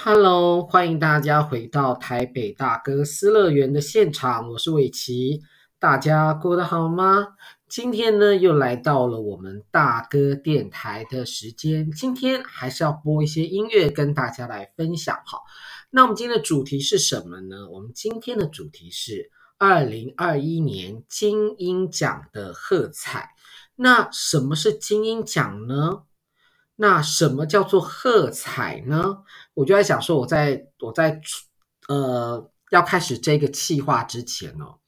Hello，欢迎大家回到台北大哥私乐园的现场，我是伟奇，大家过得好吗？今天呢，又来到了我们大哥电台的时间，今天还是要播一些音乐跟大家来分享哈。那我们今天的主题是什么呢？我们今天的主题是二零二一年金音奖的喝彩。那什么是金音奖呢？那什么叫做喝彩呢？我就在想说，我在我在呃要开始这个计划之前哦，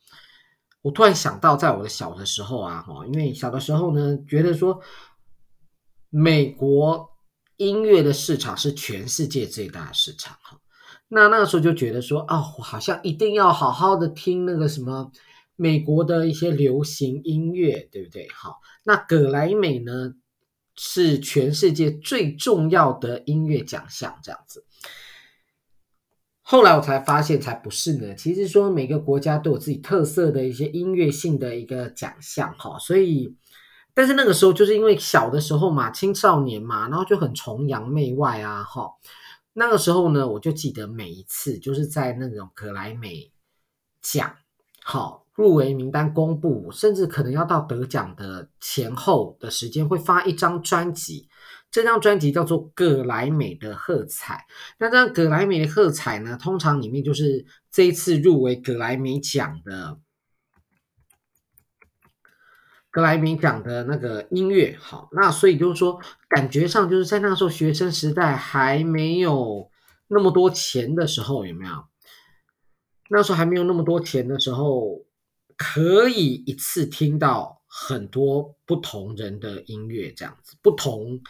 我突然想到，在我的小的时候啊，哈，因为小的时候呢，觉得说美国音乐的市场是全世界最大的市场哈，那那个时候就觉得说，哦，我好像一定要好好的听那个什么美国的一些流行音乐，对不对？好，那葛莱美呢？是全世界最重要的音乐奖项，这样子。后来我才发现，才不是呢。其实说每个国家都有自己特色的一些音乐性的一个奖项，哈。所以，但是那个时候就是因为小的时候嘛，青少年嘛，然后就很崇洋媚外啊，哈。那个时候呢，我就记得每一次就是在那种格莱美奖，好。入围名单公布，甚至可能要到得奖的前后的时间，会发一张专辑。这张专辑叫做《葛莱美的喝彩》。那张《葛莱美的喝彩》呢，通常里面就是这一次入围葛莱美奖的葛莱美奖的那个音乐。好，那所以就是说，感觉上就是在那时候学生时代还没有那么多钱的时候，有没有？那时候还没有那么多钱的时候。可以一次听到很多不同人的音乐，这样子，不同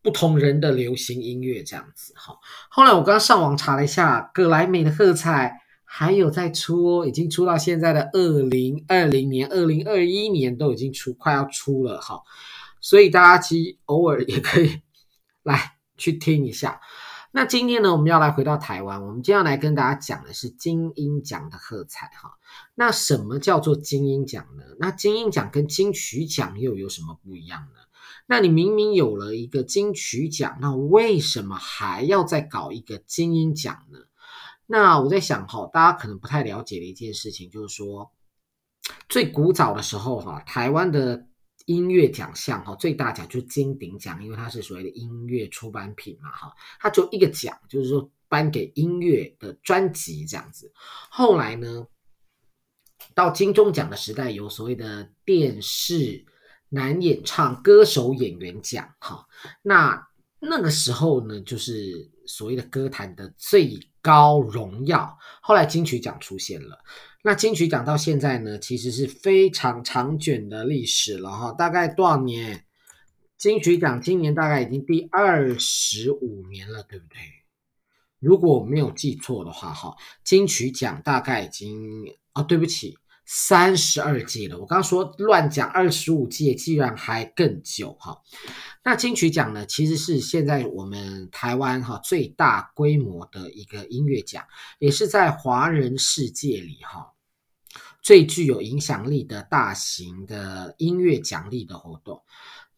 不同人的流行音乐，这样子。哈，后来我刚刚上网查了一下，葛莱美的喝彩还有在出哦，已经出到现在的二零二零年、二零二一年都已经出，快要出了哈。所以大家其实偶尔也可以来去听一下。那今天呢，我们要来回到台湾，我们今天要来跟大家讲的是金音奖的喝彩哈。那什么叫做金音奖呢？那金音奖跟金曲奖又有什么不一样呢？那你明明有了一个金曲奖，那为什么还要再搞一个金音奖呢？那我在想哈，大家可能不太了解的一件事情，就是说最古早的时候哈，台湾的。音乐奖项哈，最大奖就是金鼎奖，因为它是所谓的音乐出版品嘛哈，它就一个奖，就是说颁给音乐的专辑这样子。后来呢，到金钟奖的时代，有所谓的电视男演唱歌手演员奖哈，那那个时候呢，就是所谓的歌坛的最高荣耀。后来金曲奖出现了。那金曲奖到现在呢，其实是非常长卷的历史了哈，大概多少年？金曲奖今年大概已经第二十五年了，对不对？如果我没有记错的话，哈，金曲奖大概已经啊，对不起，三十二届了。我刚刚说乱讲，二十五届，居然还更久哈。那金曲奖呢，其实是现在我们台湾哈最大规模的一个音乐奖，也是在华人世界里哈。最具有影响力的大型的音乐奖励的活动，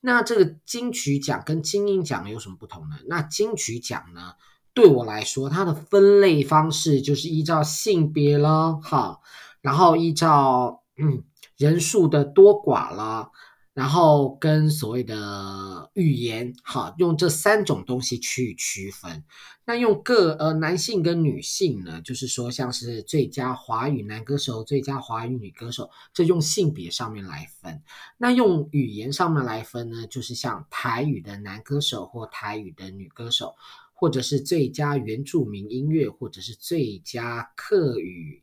那这个金曲奖跟金音奖有什么不同呢？那金曲奖呢，对我来说，它的分类方式就是依照性别了，哈，然后依照嗯人数的多寡了。然后跟所谓的语言，哈，用这三种东西去区分。那用个呃男性跟女性呢，就是说像是最佳华语男歌手、最佳华语女歌手，这用性别上面来分。那用语言上面来分呢，就是像台语的男歌手或台语的女歌手，或者是最佳原住民音乐，或者是最佳客语。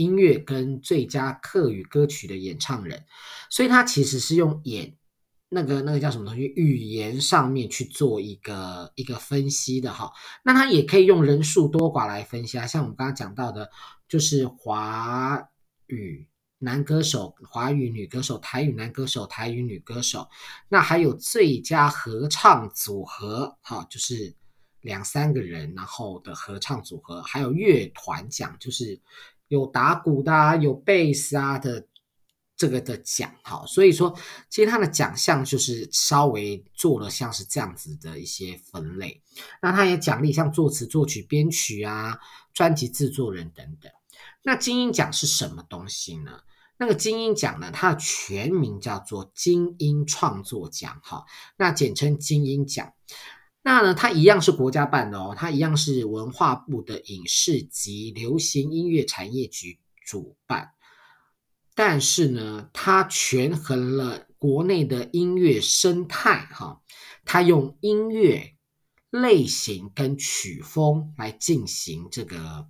音乐跟最佳客语歌曲的演唱人，所以他其实是用演那个那个叫什么东西语言上面去做一个一个分析的哈。那他也可以用人数多寡来分析啊，像我们刚刚讲到的，就是华语男歌手、华语女歌手、台语男歌手、台语女歌手。那还有最佳合唱组合，哈，就是两三个人然后的合唱组合，还有乐团奖，就是。有打鼓的啊，有贝斯啊的这个的奖，哈，所以说其实他的奖项就是稍微做了像是这样子的一些分类。那他也奖励像作词、作曲、编曲啊、专辑制作人等等。那金音奖是什么东西呢？那个金音奖呢，它的全名叫做金音创作奖，哈，那简称金音奖。那呢，它一样是国家办的哦，它一样是文化部的影视及流行音乐产业局主办。但是呢，它权衡了国内的音乐生态，哈，它用音乐类型跟曲风来进行这个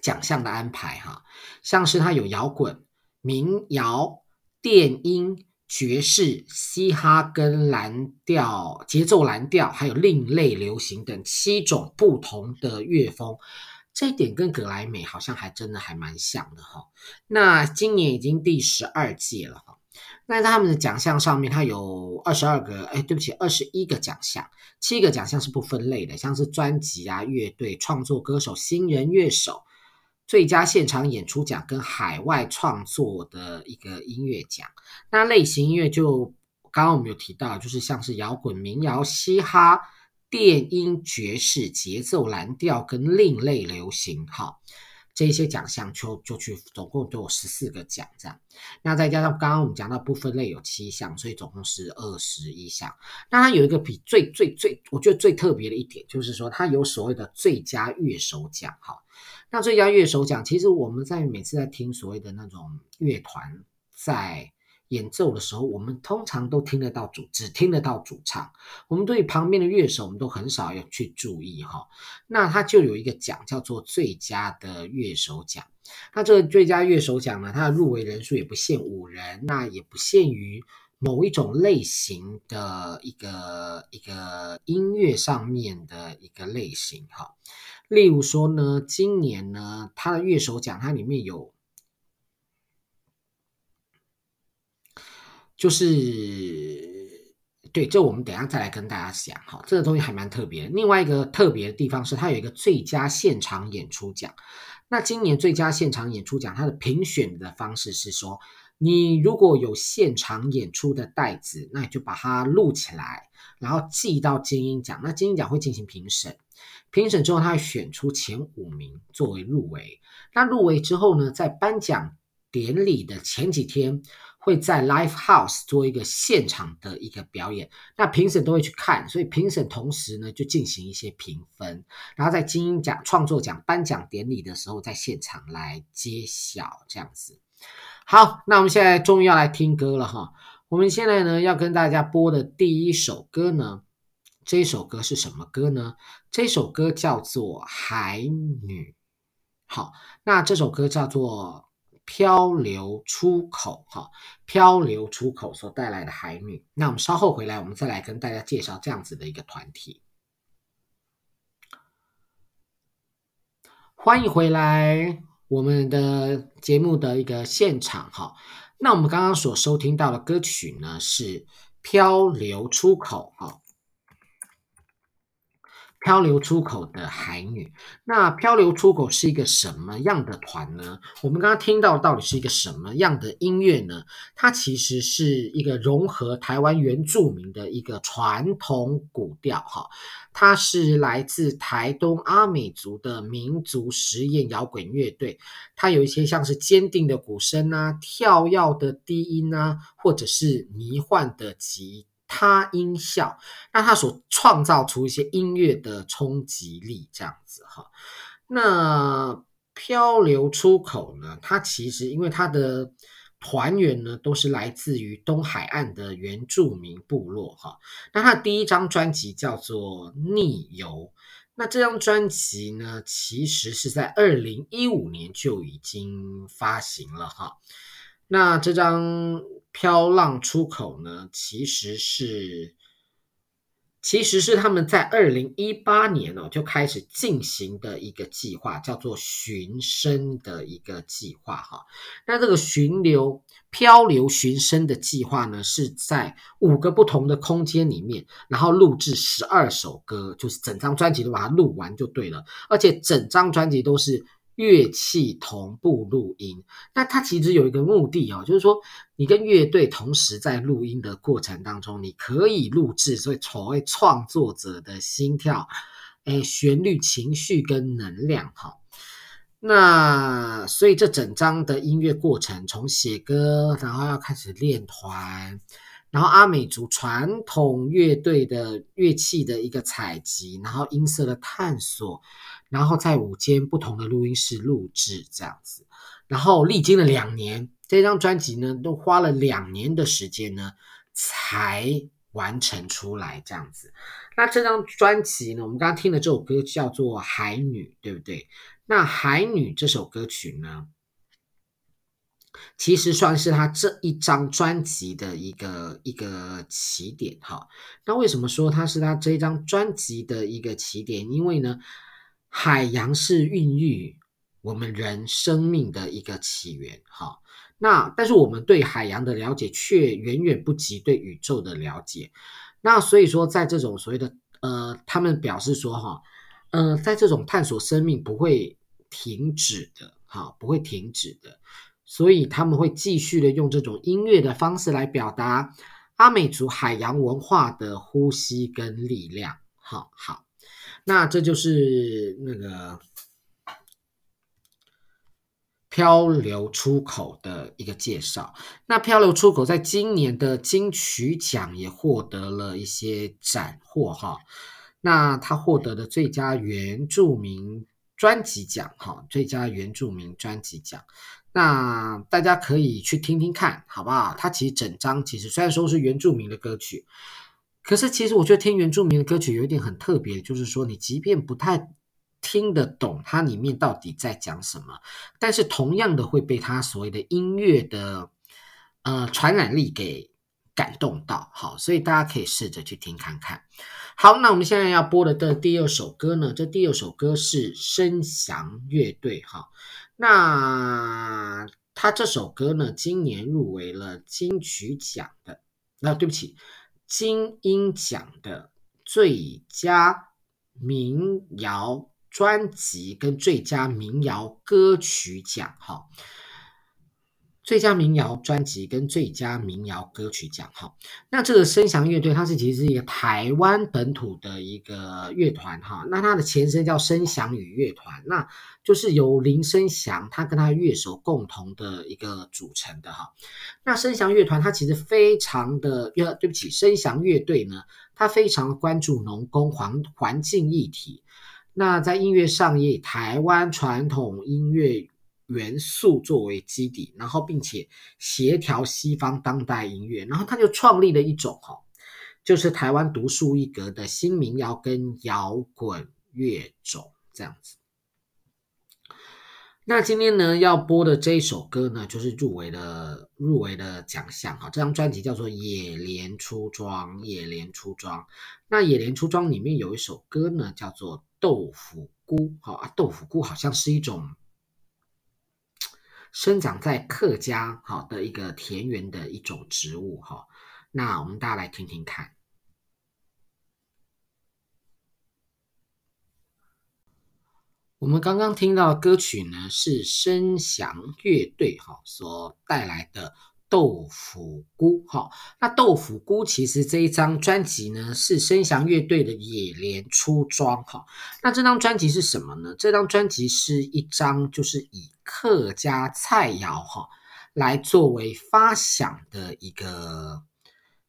奖项的安排，哈，像是它有摇滚、民谣、电音、爵士、嘻哈跟蓝调、节奏蓝调，还有另类流行等七种不同的乐风。这一点跟格莱美好像还真的还蛮像的哈。那今年已经第十二届了哈。那在他们的奖项上面，它有二十二个，哎，对不起，二十一个奖项，七个奖项是不分类的，像是专辑啊、乐队、创作歌手、新人乐手、最佳现场演出奖跟海外创作的一个音乐奖。那类型音乐就刚刚我们有提到，就是像是摇滚、民谣、嘻哈。电音、爵士、节奏、蓝调跟另类流行，哈，这些奖项就就去，总共都有十四个奖这样。那再加上刚刚我们讲到不分类有七项，所以总共是二十一项。那它有一个比最最最，我觉得最特别的一点，就是说它有所谓的最佳乐手奖，哈。那最佳乐手奖，其实我们在每次在听所谓的那种乐团在。演奏的时候，我们通常都听得到主，只听得到主唱。我们对旁边的乐手，我们都很少要去注意哈。那他就有一个奖叫做最佳的乐手奖。那这个最佳乐手奖呢，它的入围人数也不限五人，那也不限于某一种类型的一个一个音乐上面的一个类型哈。例如说呢，今年呢，它的乐手奖它里面有。就是对，这我们等下再来跟大家讲哈，这个东西还蛮特别。另外一个特别的地方是，它有一个最佳现场演出奖。那今年最佳现场演出奖，它的评选的方式是说，你如果有现场演出的带子，那你就把它录起来，然后寄到金音奖。那金音奖会进行评审，评审之后，他会选出前五名作为入围。那入围之后呢，在颁奖典礼的前几天。会在 Live House 做一个现场的一个表演，那评审都会去看，所以评审同时呢就进行一些评分，然后在金鹰奖创作奖颁奖典礼的时候，在现场来揭晓这样子。好，那我们现在终于要来听歌了哈。我们现在呢要跟大家播的第一首歌呢，这首歌是什么歌呢？这首歌叫做《海女》。好，那这首歌叫做。漂流出口，哈，漂流出口所带来的海女。那我们稍后回来，我们再来跟大家介绍这样子的一个团体。欢迎回来，我们的节目的一个现场，哈。那我们刚刚所收听到的歌曲呢，是漂流出口，哈。漂流出口的海女，那漂流出口是一个什么样的团呢？我们刚刚听到到底是一个什么样的音乐呢？它其实是一个融合台湾原住民的一个传统古调，哈，它是来自台东阿美族的民族实验摇滚乐队，它有一些像是坚定的鼓声啊、跳跃的低音啊，或者是迷幻的吉。他音效，让他所创造出一些音乐的冲击力，这样子哈。那漂流出口呢？它其实因为它的团员呢都是来自于东海岸的原住民部落哈。那他第一张专辑叫做《逆游》，那这张专辑呢，其实是在二零一五年就已经发行了哈。那这张。漂浪出口呢，其实是，其实是他们在二零一八年哦就开始进行的一个计划，叫做寻声的一个计划哈。那这个寻流漂流寻声的计划呢，是在五个不同的空间里面，然后录制十二首歌，就是整张专辑都把它录完就对了，而且整张专辑都是乐器同步录音。那它其实有一个目的哦，就是说你跟乐队同时在录音的过程当中，你可以录制，所以所谓创作者的心跳、诶旋律、情绪跟能量哈。那所以这整张的音乐过程，从写歌，然后要开始练团。然后阿美族传统乐队的乐器的一个采集，然后音色的探索，然后在五间不同的录音室录制这样子，然后历经了两年，这张专辑呢都花了两年的时间呢才完成出来这样子。那这张专辑呢，我们刚刚听的这首歌叫做《海女》，对不对？那《海女》这首歌曲呢，其实算是他这一张专辑的一个一个起点哈。那为什么说它是他这一张专辑的一个起点？因为呢，海洋是孕育我们人生命的一个起源哈。那但是我们对海洋的了解却远远不及对宇宙的了解。那所以说，在这种所谓的呃，他们表示说哈，呃，在这种探索生命不会停止的哈，不会停止的。所以他们会继续的用这种音乐的方式来表达阿美族海洋文化的呼吸跟力量。好好，那这就是那个漂流出口的一个介绍。那漂流出口在今年的金曲奖也获得了一些斩获哈。那他获得的最佳原住民专辑奖哈，最佳原住民专辑奖。那大家可以去听听看，好不好？它其实整张其实虽然说是原住民的歌曲，可是其实我觉得听原住民的歌曲有一点很特别，就是说你即便不太听得懂它里面到底在讲什么，但是同样的会被它所谓的音乐的呃传染力给感动到。好，所以大家可以试着去听看看。好，那我们现在要播的的第二首歌呢，这第二首歌是声响乐队哈。那他这首歌呢，今年入围了金曲奖的，那、啊、对不起，金音奖的最佳民谣专辑跟最佳民谣歌曲奖，哈。最佳民谣专辑跟最佳民谣歌曲奖，哈，那这个声响乐队，它是其实是一个台湾本土的一个乐团，哈，那它的前身叫声响与乐团，那就是由林声祥他跟他乐手共同的一个组成的，哈，那声响乐团它其实非常的，呃，对不起，声响乐队呢，它非常关注农工环环境议题，那在音乐上也以台湾传统音乐。元素作为基底，然后并且协调西方当代音乐，然后他就创立了一种哈，就是台湾独树一格的新民谣跟摇滚乐种这样子。那今天呢要播的这一首歌呢，就是入围的入围的奖项哈。这张专辑叫做《野莲出装》，野莲出装。那《野莲出装》里面有一首歌呢，叫做《豆腐菇》哈啊，豆腐菇好像是一种。生长在客家好的一个田园的一种植物哈，那我们大家来听听看。我们刚刚听到歌曲呢，是声响乐队哈所带来的。豆腐菇，哈，那豆腐菇其实这一张专辑呢，是声翔乐队的野莲出装，哈，那这张专辑是什么呢？这张专辑是一张就是以客家菜肴，哈，来作为发想的一个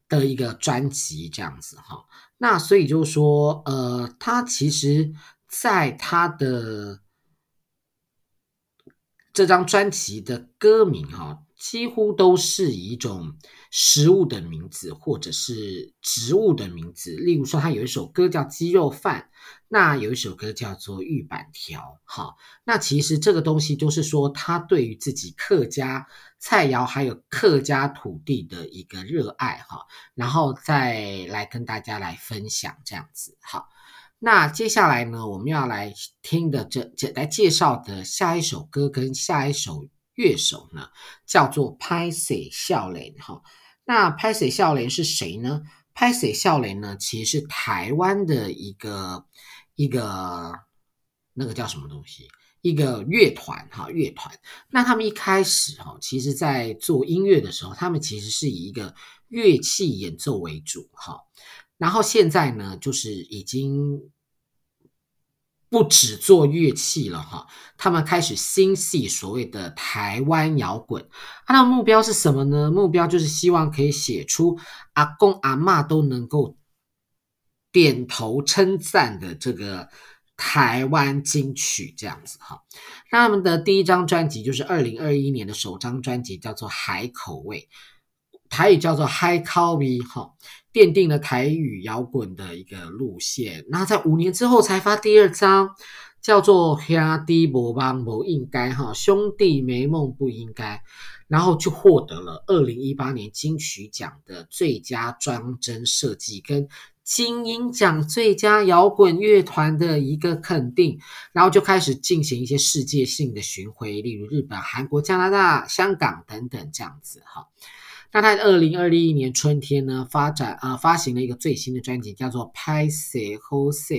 的一个专辑，这样子，哈，那所以就是说，呃，它其实在它的这张专辑的歌名，哈。几乎都是以一种食物的名字，或者是植物的名字。例如说，他有一首歌叫《鸡肉饭》，那有一首歌叫做《玉板条》。好，那其实这个东西就是说，他对于自己客家菜肴还有客家土地的一个热爱哈，然后再来跟大家来分享这样子。好，那接下来呢，我们要来听的这这来介绍的下一首歌跟下一首。乐手呢，叫做歹势少年哈。那歹势少年是谁呢？歹势少年呢，其实是台湾的一个一个那个叫什么东西？一个乐团哈，乐团。那他们一开始哈，其实在做音乐的时候，他们其实是以一个乐器演奏为主哈。然后现在呢，就是已经不只做乐器了哈，他们开始心系所谓的台湾摇滚。他的目标是什么呢？目标就是希望可以写出阿公阿嬷都能够点头称赞的这个。台湾金曲这样子哈，那他们的第一张专辑就是二零二一年的首张专辑，叫做《海口味》，台语叫做《海口味》哈，奠定了台语摇滚的一个路线。那在五年之后才发第二张，叫做《兄弟没梦不应该》哈，兄弟没梦不应该，然后就获得了二零一八年金曲奖的最佳装帧设计跟。金音奖最佳摇滚乐团的一个肯定，然后就开始进行一些世界性的巡回，例如日本、韩国、加拿大、香港等等这样子哈。那他在二零二一年春天呢，发展啊、发行了一个最新的专辑，叫做《歹势好势》，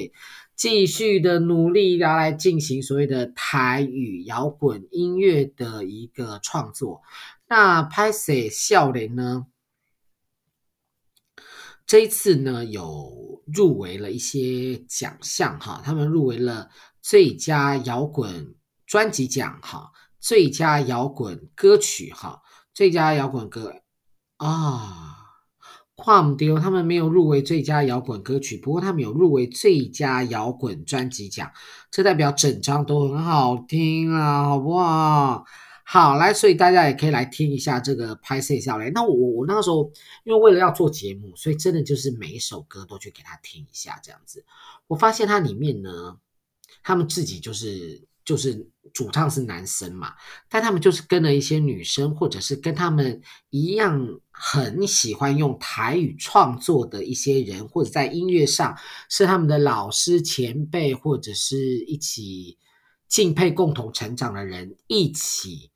继续的努力然后来进行所谓的台语摇滚音乐的一个创作。那歹势少年呢？这一次呢，有入围了一些奖项哈，他们入围了最佳摇滚专辑奖哈，最佳摇滚歌曲哈，最佳摇滚歌啊，跨丢，他们没有入围最佳摇滚歌曲，不过他们有入围最佳摇滚专辑奖，这代表整张都很好听啊，好不好？好，来，所以大家也可以来听一下这个拍摄下来。那我我那个时候，因为为了要做节目，所以真的就是每一首歌都去给他听一下，这样子。我发现它里面呢，他们自己就是就是主唱是男生嘛，但他们就是跟了一些女生，或者是跟他们一样很喜欢用台语创作的一些人，或者在音乐上是他们的老师前辈，或者是一起敬佩、共同成长的人一起。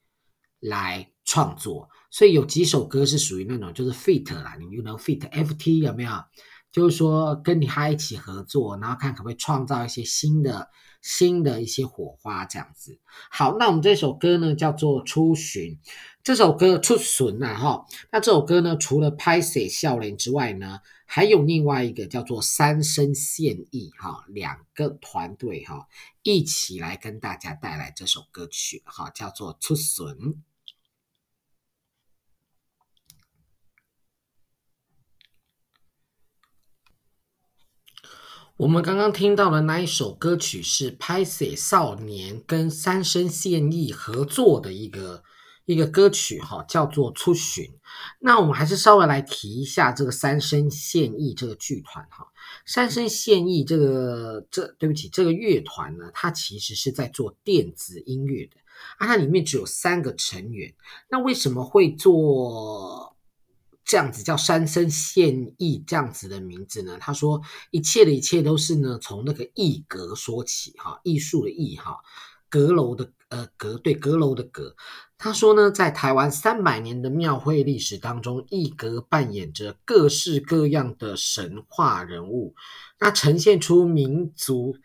来创作，所以有几首歌是属于那种就是 feat 啦，你就能 feat FT 有没有？就是说跟你他一起合作，然后看可不可以创造一些新的新的一些火花这样子。好，那我们这首歌呢叫做《出巡》，这首歌出巡呐哈。那这首歌呢除了歹势少年之外呢，还有另外一个叫做三生现役哈，两个团队哈一起来跟大家带来这首歌曲哈，叫做《出巡》。我们刚刚听到的那一首歌曲是歹势少年跟三生现役合作的一个一个歌曲，哈，叫做《出巡》。那我们还是稍微来提一下这个三生现役这个剧团，哈，三生现役这个这对不起，这个乐团呢，它其实是在做电子音乐的啊，它里面只有三个成员。那为什么会做？这样子叫三生现役，这样子的名字呢？他说一切的一切都是呢，从那个艺阁说起哈，艺术的艺哈，阁楼的呃阁对阁楼的阁。他说呢，在台湾三百年的庙会历史当中，艺阁扮演着各式各样的神话人物，那呈现出民族。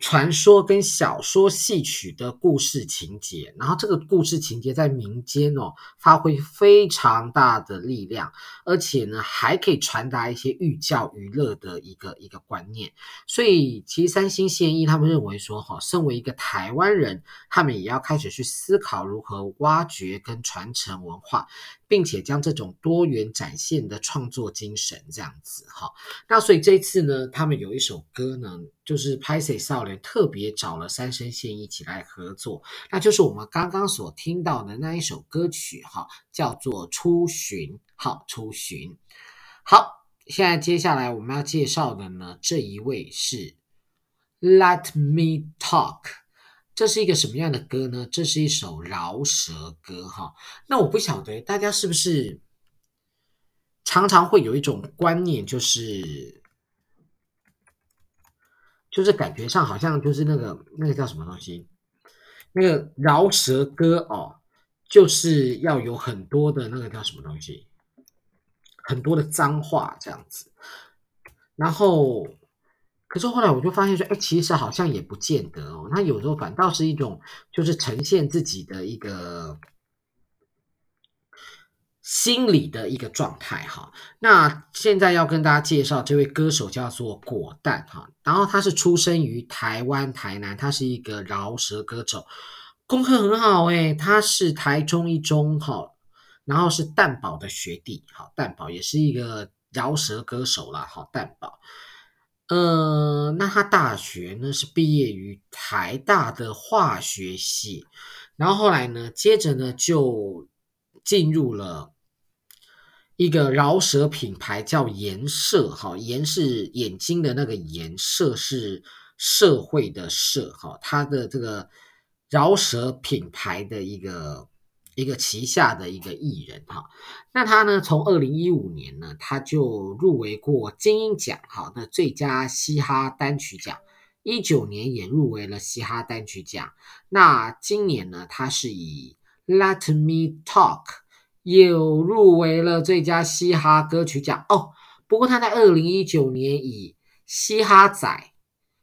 传说跟小说戏曲的故事情节，然后这个故事情节在民间哦发挥非常大的力量，而且呢还可以传达一些寓教于乐的一个一个观念。所以其实三星现役他们认为说哈，身为一个台湾人，他们也要开始去思考如何挖掘跟传承文化。并且将这种多元展现的创作精神这样子哈，那所以这次呢，他们有一首歌呢，就是歹势少年特别找了三生线一起来合作，那就是我们刚刚所听到的那一首歌曲哈，叫做《出巡》。好，出巡。好，现在接下来我们要介绍的呢，这一位是 Let Me Talk。这是一个什么样的歌呢？这是一首饶舌歌哈。那我不晓得大家是不是常常会有一种观念，就是就是感觉上好像就是那个那个叫什么东西，那个饶舌歌哦，就是要有很多的那个叫什么东西，很多的脏话这样子，然后。可是后来我就发现说，哎，其实好像也不见得哦，哦，那有时候反倒是一种就是呈现自己的一个心理的一个状态哈。那现在要跟大家介绍这位歌手叫做果蛋哈，然后他是出生于台湾台南，他是一个饶舌歌手，功课很好诶，他是台中一中哈，然后是蛋堡的学弟，哈，蛋堡也是一个饶舌歌手啦，好，蛋堡。呃，那他大学呢是毕业于台大的化学系，然后后来呢，接着呢就进入了一个饶舌品牌叫颜色，哈，颜是眼睛的那个颜，色是社会的社，哈，他的这个饶舌品牌的一个。一个旗下的一个艺人哈，那他呢，从二零一五年呢，他就入围过金音奖哈的最佳嘻哈单曲奖，一九年也入围了嘻哈单曲奖。那今年呢，他是以 Let Me Talk 又入围了最佳嘻哈歌曲奖哦。不过他在二零一九年以嘻哈仔。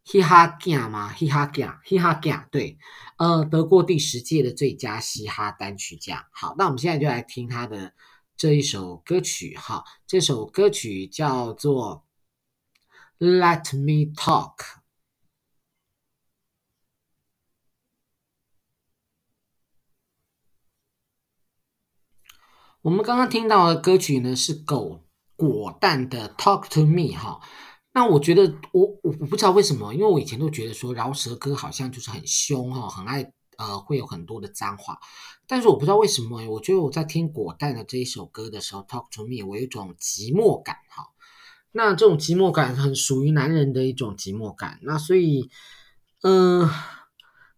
嘻哈镜吗？嘻哈镜，嘻哈镜，对，呃，得过第十届的最佳嘻哈单曲奖。好，那我们现在就来听他的这一首歌曲，哈，这首歌曲叫做《Let Me Talk》。我们刚刚听到的歌曲呢，是狗果蛋的《Talk to Me》，哈。那我觉得我我我不知道为什么，因为我以前都觉得说饶舌歌好像就是很凶哈，很爱呃会有很多的脏话，但是我不知道为什么，我觉得我在听果蛋的这一首歌的时候，Talk to me，我有一种寂寞感哈。那这种寂寞感很属于男人的一种寂寞感，那所以嗯、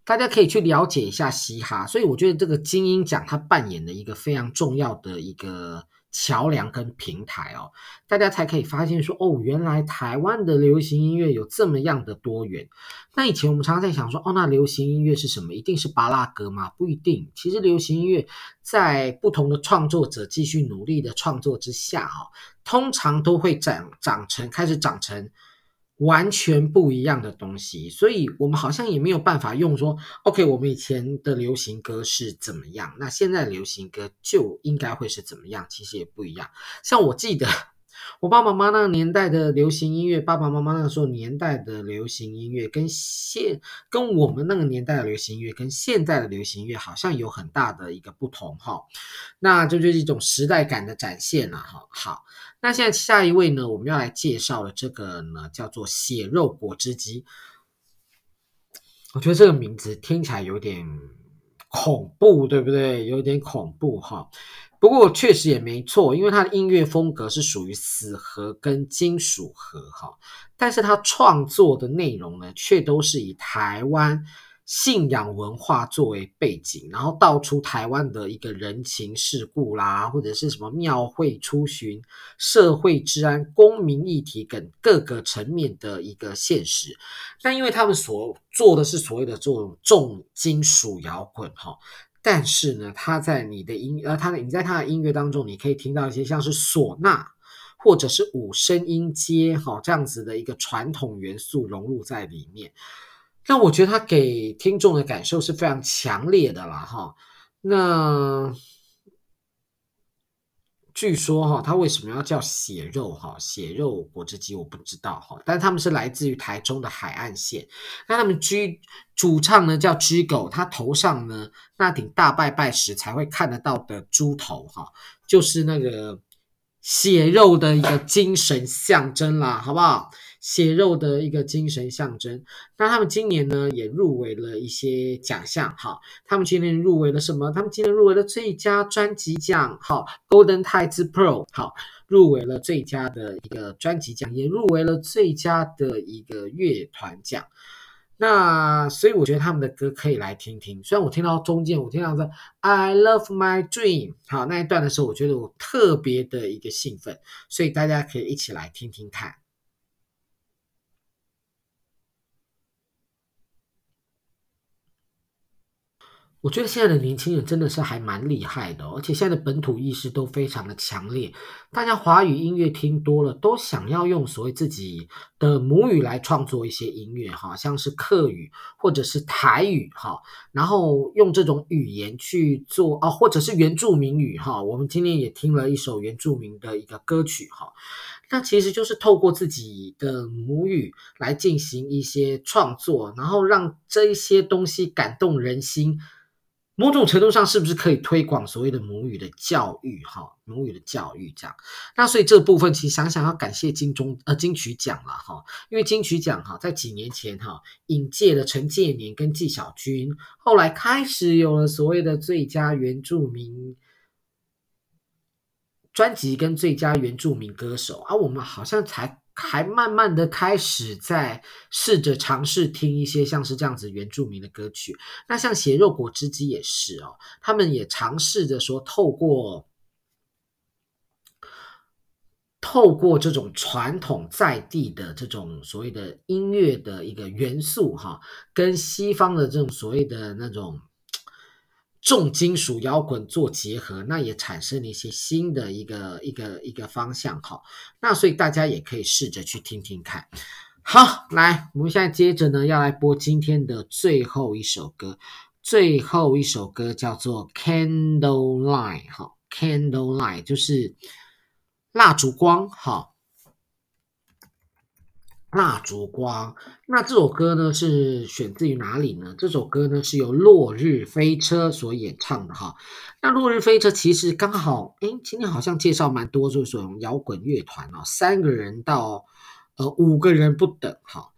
大家可以去了解一下嘻哈，所以我觉得这个金音奖它扮演的一个非常重要的一个。桥梁跟平台哦，大家才可以发现说哦，原来台湾的流行音乐有这么样的多元。那以前我们常常在想说，哦，那流行音乐是什么？一定是巴拉格吗？不一定。其实流行音乐在不同的创作者继续努力的创作之下，哦，通常都会长长成，开始长成。完全不一样的东西，所以我们好像也没有办法用说，OK，我们以前的流行歌是怎么样，那现在流行歌就应该会是怎么样？其实也不一样。像我记得。我爸爸妈妈那个年代的流行音乐，爸爸妈妈那个时候年代的流行音乐，跟现跟我们那个年代的流行音乐，跟现在的流行音乐好像有很大的一个不同哈。那这就是一种时代感的展现了哈。好，那现在下一位呢，我们要来介绍的这个呢，叫做血肉果汁机。我觉得这个名字听起来有点恐怖，对不对？有点恐怖哈。不过确实也没错，因为他的音乐风格是属于死核跟金属核哈，但是他创作的内容呢，却都是以台湾信仰文化作为背景，然后道出台湾的一个人情世故啦，或者是什么庙会出巡、社会治安、公民议题等各个层面的一个现实。但因为他们所做的是所谓的这种重金属摇滚哈。但是呢，他在你的音呃，他的你在他的音乐当中，你可以听到一些像是唢呐，或者是五声音阶，哈，这样子的一个传统元素融入在里面。那我觉得他给听众的感受是非常强烈的啦，哈。那。据说哈，他为什么要叫血肉哈？血肉果汁机我不知道哈，但他们是来自于台中的海岸线。那他们居主唱呢叫居狗，他头上呢那顶大拜拜时才会看得到的猪头哈，就是那个血肉的一个精神象征啦，好不好？血肉的一个精神象征。那他们今年呢也入围了一些奖项，哈。他们今年入围了什么？他们今年入围了最佳专辑奖，好，Golden Tides Pro，好，入围了最佳的一个专辑奖，也入围了最佳的一个乐团奖。那所以我觉得他们的歌可以来听听。虽然我听到中间，我听到说 I love my dream，好，那一段的时候，我觉得我特别的一个兴奋，所以大家可以一起来听听看。我觉得现在的年轻人真的是还蛮厉害的，而且现在的本土意识都非常的强烈。大家华语音乐听多了，都想要用所谓自己的母语来创作一些音乐，哈，像是客语或者是台语，哈，然后用这种语言去做啊，或者是原住民语，哈。我们今天也听了一首原住民的一个歌曲，哈，那其实就是透过自己的母语来进行一些创作，然后让这一些东西感动人心。某种程度上，是不是可以推广所谓的母语的教育？哈，母语的教育这样。那所以这部分其实想想要感谢金钟呃金曲奖了哈，因为金曲奖哈在几年前哈引介了陈建年跟纪晓君，后来开始有了所谓的最佳原住民专辑跟最佳原住民歌手，啊、我们好像才。还慢慢的开始在试着尝试听一些像是这样子原住民的歌曲，那像血肉果汁机也是哦，他们也尝试着说透过透过这种传统在地的这种所谓的音乐的一个元素哈，跟西方的这种所谓的那种。重金属摇滚做结合，那也产生了一些新的一个一个一个方向哈。那所以大家也可以试着去听听看。好，来，我们现在接着呢要来播今天的最后一首歌，最后一首歌叫做《Candlelight》哈，《Candlelight》就是蜡烛光哈。蜡烛光，那这首歌呢是选自于哪里呢？这首歌呢是由落日飞车所演唱的哈。那落日飞车其实刚好，诶，今天好像介绍蛮多，就是这种摇滚乐团哦，三个人到呃五个人不等哈。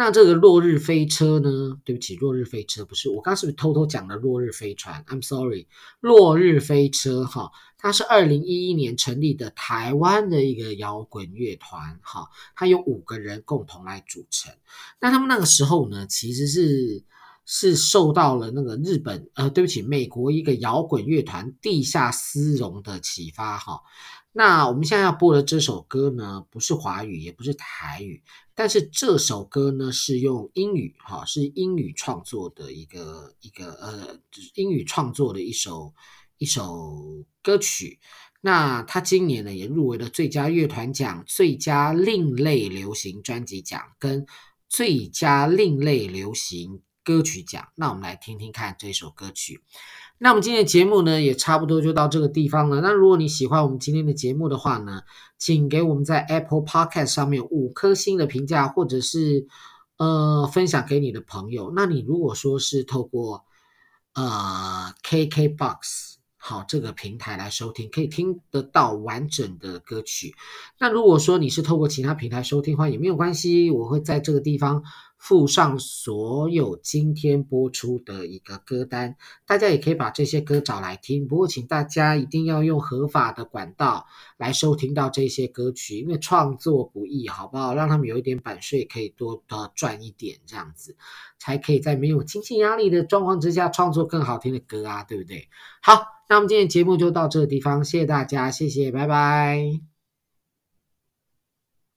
那这个落日飞车呢？对不起，落日飞车不是我刚刚是不是偷偷讲了落日飞船？I'm sorry，落日飞车哈，它是二零一一年成立的台湾的一个摇滚乐团哈，它有五个人共同来组成。那他们那个时候呢，其实是是受到了那个日本呃，对不起，美国一个摇滚乐团地下丝绒的启发哈。那我们现在要播的这首歌呢，不是华语，也不是台语，但是这首歌呢是用英语，哈，是英语创作的一个一个呃，就是英语创作的一首一首歌曲。那他今年呢也入围了最佳乐团奖、最佳另类流行专辑奖跟最佳另类流行歌曲奖。那我们来听听看这首歌曲。那我们今天的节目呢，也差不多就到这个地方了。那如果你喜欢我们今天的节目的话呢，请给我们在 Apple Podcast 上面五颗星的评价，或者是呃分享给你的朋友。那你如果说是透过呃 KKBOX 好这个平台来收听，可以听得到完整的歌曲。那如果说你是透过其他平台收听的话，也没有关系，我会在这个地方。附上所有今天播出的一个歌单，大家也可以把这些歌找来听。不过，请大家一定要用合法的管道来收听到这些歌曲，因为创作不易，好不好？让他们有一点版税，可以多多赚一点，这样子才可以在没有经济压力的状况之下创作更好听的歌啊，对不对？好，那我们今天节目就到这个地方，谢谢大家，谢谢，拜拜。